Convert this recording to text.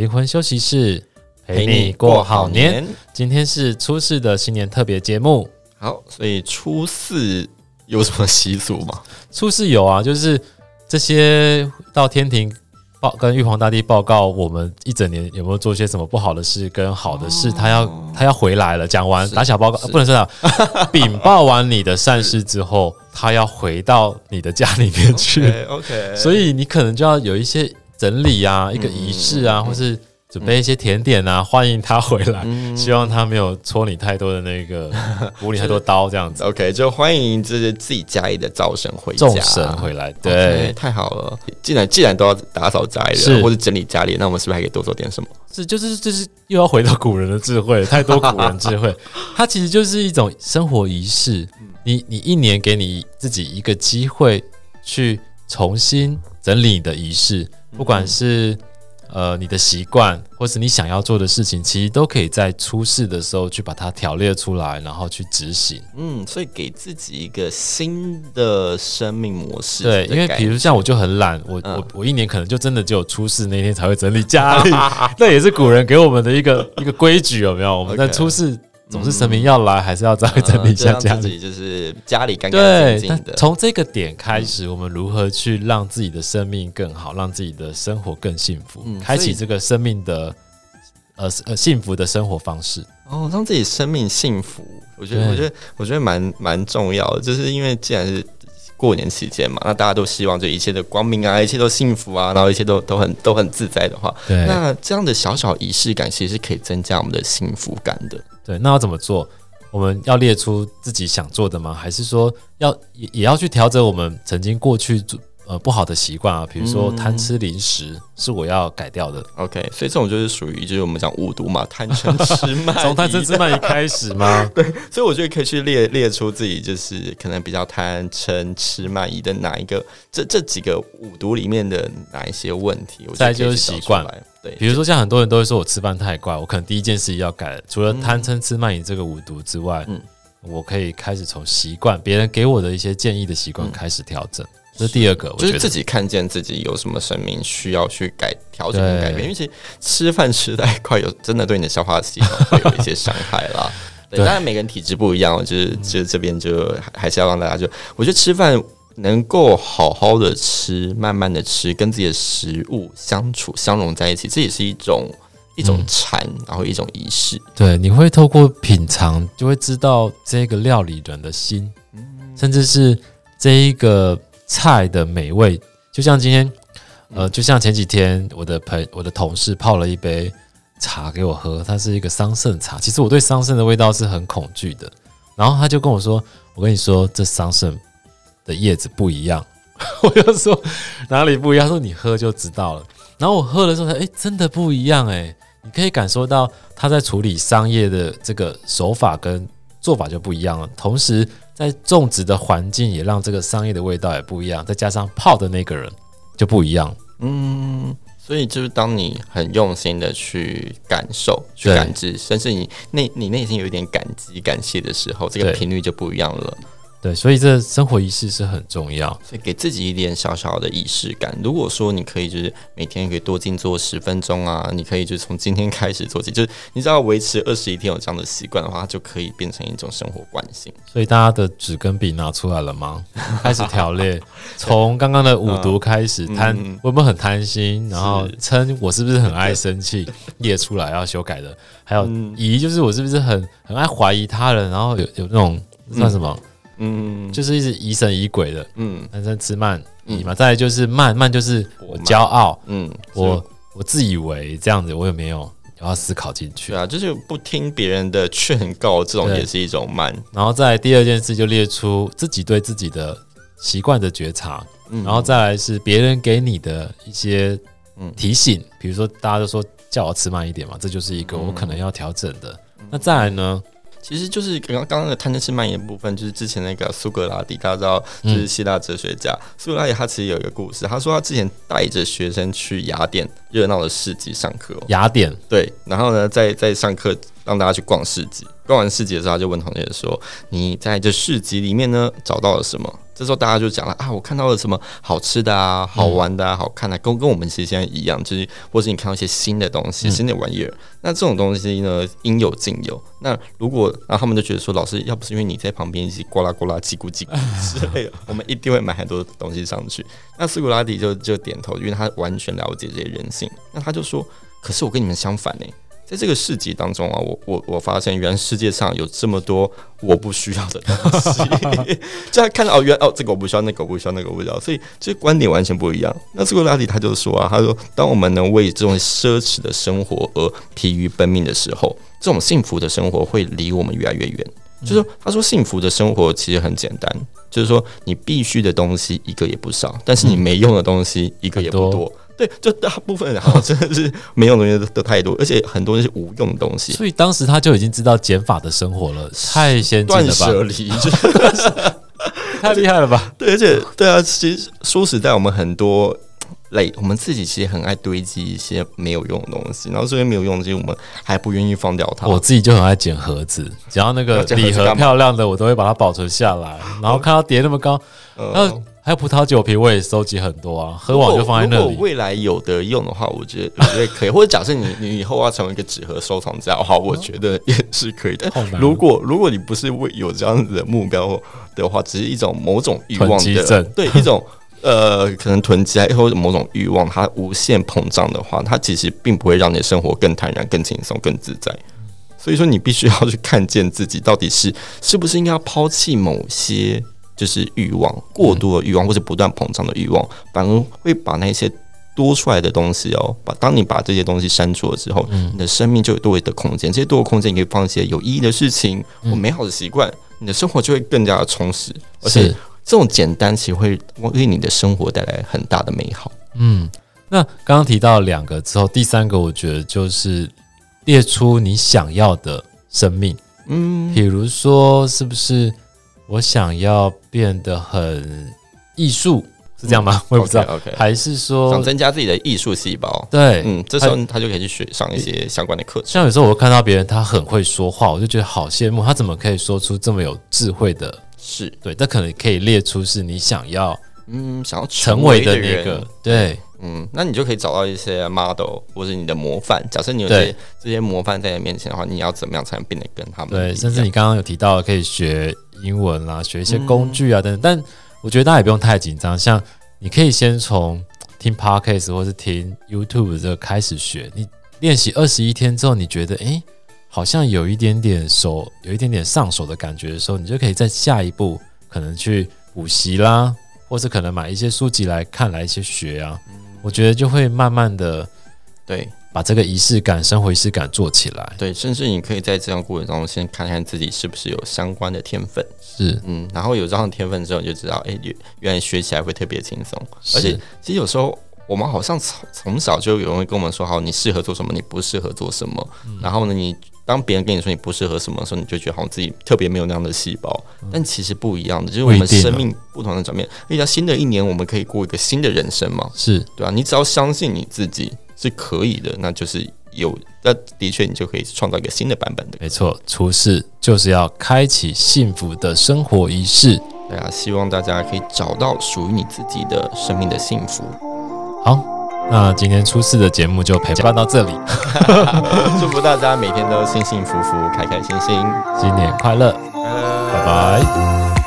灵魂休息室，陪你过好年。今天是初四的新年特别节目。好，所以初四有什么习俗吗？初四有啊，就是这些到天庭。报跟玉皇大帝报告，我们一整年有没有做些什么不好的事跟好的事？他要他要回来了，讲完打小报告，不能这样。禀报完你的善事之后，他要回到你的家里面去。OK，所以你可能就要有一些整理啊，一个仪式啊，或是。准备一些甜点啊，欢迎他回来。嗯、希望他没有戳你太多的那个，补你太多刀这样子。OK，就欢迎就是自己家里的灶神回家，众神回来。对太好了。既然既然都要打扫家里是或者整理家里，那我们是不是还可以多做点什么？是，就是就是又要回到古人的智慧，太多古人智慧。它其实就是一种生活仪式。你你一年给你自己一个机会去重新整理你的仪式，不管是。呃，你的习惯或是你想要做的事情，其实都可以在出事的时候去把它条列出来，然后去执行。嗯，所以给自己一个新的生命模式。对，因为比如像我就很懒，我、嗯、我我一年可能就真的只有出事那天才会整理家里，那也是古人给我们的一个一个规矩，有没有？我们在 初四。总是神明要来，还是要找整理一下家里，就是家里干干净净的。从这个点开始，我们如何去让自己的生命更好，让自己的生活更幸福，开启这个生命的呃呃幸福的生活方式。哦，让自己生命幸福，我觉得我觉得我觉得蛮蛮重要的，就是因为既然是过年期间嘛，那大家都希望这一切的光明啊，一切都幸福啊，然后一切都都很都很自在的话，对，那这样的小小仪式感其实是可以增加我们的幸福感的。对，那要怎么做？我们要列出自己想做的吗？还是说要也也要去调整我们曾经过去做呃不好的习惯啊？比如说贪吃零食是我要改掉的。OK，所以这种就是属于就是我们讲五毒嘛，贪嗔痴 慢，从贪嗔痴慢疑开始吗？对，所以我觉得可以去列列出自己就是可能比较贪嗔痴慢疑的哪一个这这几个五毒里面的哪一些问题？我再就是习惯。对，比如说像很多人都会说我吃饭太怪，我可能第一件事要改，除了贪嗔痴慢疑这个五毒之外，嗯，我可以开始从习惯别人给我的一些建议的习惯开始调整。这是第二个，就是自己看见自己有什么生命需要去改调整跟改变，因为其实吃饭吃太快，有真的对你的消化系统会有一些伤害啦。对，当然每个人体质不一样，就是就是这边就还是要让大家就，我觉得吃饭。能够好好的吃，慢慢的吃，跟自己的食物相处相融在一起，这也是一种一种禅，然后一种仪式。对，你会透过品尝，就会知道这个料理人的心，甚至是这一个菜的美味。就像今天，呃，就像前几天我的朋我的同事泡了一杯茶给我喝，它是一个桑葚茶。其实我对桑葚的味道是很恐惧的，然后他就跟我说：“我跟你说，这桑葚。”的叶子不一样，我就说哪里不一样？他说你喝就知道了。然后我喝的时候，哎，真的不一样哎！你可以感受到他在处理桑叶的这个手法跟做法就不一样了。同时，在种植的环境也让这个商业的味道也不一样。再加上泡的那个人就不一样。嗯，所以就是当你很用心的去感受、去感知，甚至你内你内心有一点感激、感谢的时候，这个频率就不一样了。对，所以这生活仪式是很重要，所以给自己一点小小的仪式感。如果说你可以，就是每天可以多静坐十分钟啊，你可以就从今天开始做起，就是你只要维持二十一天有这样的习惯的话，它就可以变成一种生活惯性。所以大家的纸跟笔拿出来了吗？开始条列，从刚刚的五毒开始，贪会不会很贪心？然后嗔我是不是很爱生气？列出来要修改的，还有疑就是我是不是很很爱怀疑他人？然后有有那种算什么？嗯，就是一直疑神疑鬼的，嗯，男生吃慢疑嘛，再来就是慢慢就是我骄傲，嗯，我我自以为这样子，我有没有我要思考进去？对啊，就是不听别人的劝告，这种也是一种慢。然后再来第二件事就列出自己对自己的习惯的觉察，嗯，然后再来是别人给你的一些提醒，比如说大家都说叫我吃慢一点嘛，这就是一个我可能要调整的。那再来呢？其实就是刚刚刚刚的贪嗔痴慢疑部分，就是之前那个苏格拉底，大家知道，就是希腊哲学家苏格拉底，他其实有一个故事，他说他之前带着学生去雅典热闹的市集上课。雅典对，然后呢，在在上课让大家去逛市集，逛完市集的时候，他就问同学说：“你在这市集里面呢找到了什么？这时候大家就讲了啊，我看到了什么好吃的啊，好玩的啊，好看的，跟跟我们其实现在一样，就是或是你看到一些新的东西、新的玩意儿，那这种东西呢，应有尽有。那如果然后他们就觉得说，老师要不是因为你在旁边一起呱啦呱啦叽咕叽咕之类的，我们一定会买很多东西上去。那斯古拉底就就点头，因为他完全了解这些人性。那他就说，可是我跟你们相反呢。在这个市集当中啊，我我我发现，原来世界上有这么多我不需要的东西。就他看到哦，原来哦，这个我不需要，那个我不需要，那个我不需要，所以这观点完全不一样。那这个拉里他就说啊，他说，当我们能为这种奢侈的生活而疲于奔命的时候，这种幸福的生活会离我们越来越远。就是说，他说幸福的生活其实很简单，就是说你必须的东西一个也不少，但是你没用的东西一个也不多。对，就大部分然后真的是没用东西都太多，而且很多是无用的东西。所以当时他就已经知道减法的生活了，太先进了吧？断舍离，太厉害了吧？对，而且对啊，其实说实在，我们很多累，我们自己其实很爱堆积一些没有用的东西，然后这些没有用的东西，我们还不愿意放掉它。我自己就很爱捡盒子，只要那个 礼盒漂亮的，我都会把它保存下来。然后看到叠那么高，然后。还有葡萄酒瓶，我也收集很多啊，喝完就放在那里。如果未来有的用的话，我觉得我觉得可以。或者假设你你以后要成为一个纸盒收藏家的话，我觉得也是可以的。如果如果你不是为有这样子的目标的话，只是一种某种欲望的，对一种呃可能囤积或者某种欲望，它无限膨胀的话，它其实并不会让你的生活更坦然、更轻松、更自在。所以说，你必须要去看见自己到底是是不是应该要抛弃某些。就是欲望过多的欲望，或者不断膨胀的欲望，反而会把那些多出来的东西哦，把当你把这些东西删除了之后，你的生命就有多余的空间。这些多的空间，你可以放一些有意义的事情，或美好的习惯，你的生活就会更加的充实。而且这种简单，其实会为你的生活带来很大的美好。嗯，那刚刚提到两个之后，第三个我觉得就是列出你想要的生命。嗯，比如说是不是？我想要变得很艺术，是这样吗？我也不知道。还是说想增加自己的艺术细胞？对，嗯，这时候他就可以去学上一些相关的课程。像有时候我看到别人他很会说话，我就觉得好羡慕，他怎么可以说出这么有智慧的？是对，这可能可以列出是你想要，嗯，想要成为的那个。对，嗯，那你就可以找到一些 model 或者你的模范。假设你有些这些模范在你面前的话，你要怎么样才能变得跟他们？对，甚至你刚刚有提到可以学。英文啦，学一些工具啊等等，但我觉得大家也不用太紧张。像你可以先从听 Podcast 或是听 YouTube 这个开始学。你练习二十一天之后，你觉得诶、欸，好像有一点点手，有一点点上手的感觉的时候，你就可以在下一步可能去补习啦，或是可能买一些书籍来看，来一些学啊。我觉得就会慢慢的对。把这个仪式感、生活仪式感做起来，对，甚至你可以在这样过程当中先看看自己是不是有相关的天分，是，嗯，然后有这样的天分之后，你就知道，哎、欸，原来学起来会特别轻松，而且其实有时候我们好像从从小就有人会跟我们说，好，你适合做什么，你不适合做什么，嗯、然后呢，你当别人跟你说你不适合什么的时候，你就觉得好像自己特别没有那样的细胞，嗯、但其实不一样的，就是我们生命不同的转变，遇到新的一年我们可以过一个新的人生嘛，是对啊，你只要相信你自己是可以的，那就是。有，那的确，你就可以创造一个新的版本的。没错，厨师就是要开启幸福的生活仪式。对啊，希望大家可以找到属于你自己的生命的幸福。好，那今天初四的节目就陪伴到这里。祝福大家每天都幸幸福福、开开心心，新年快乐！拜拜。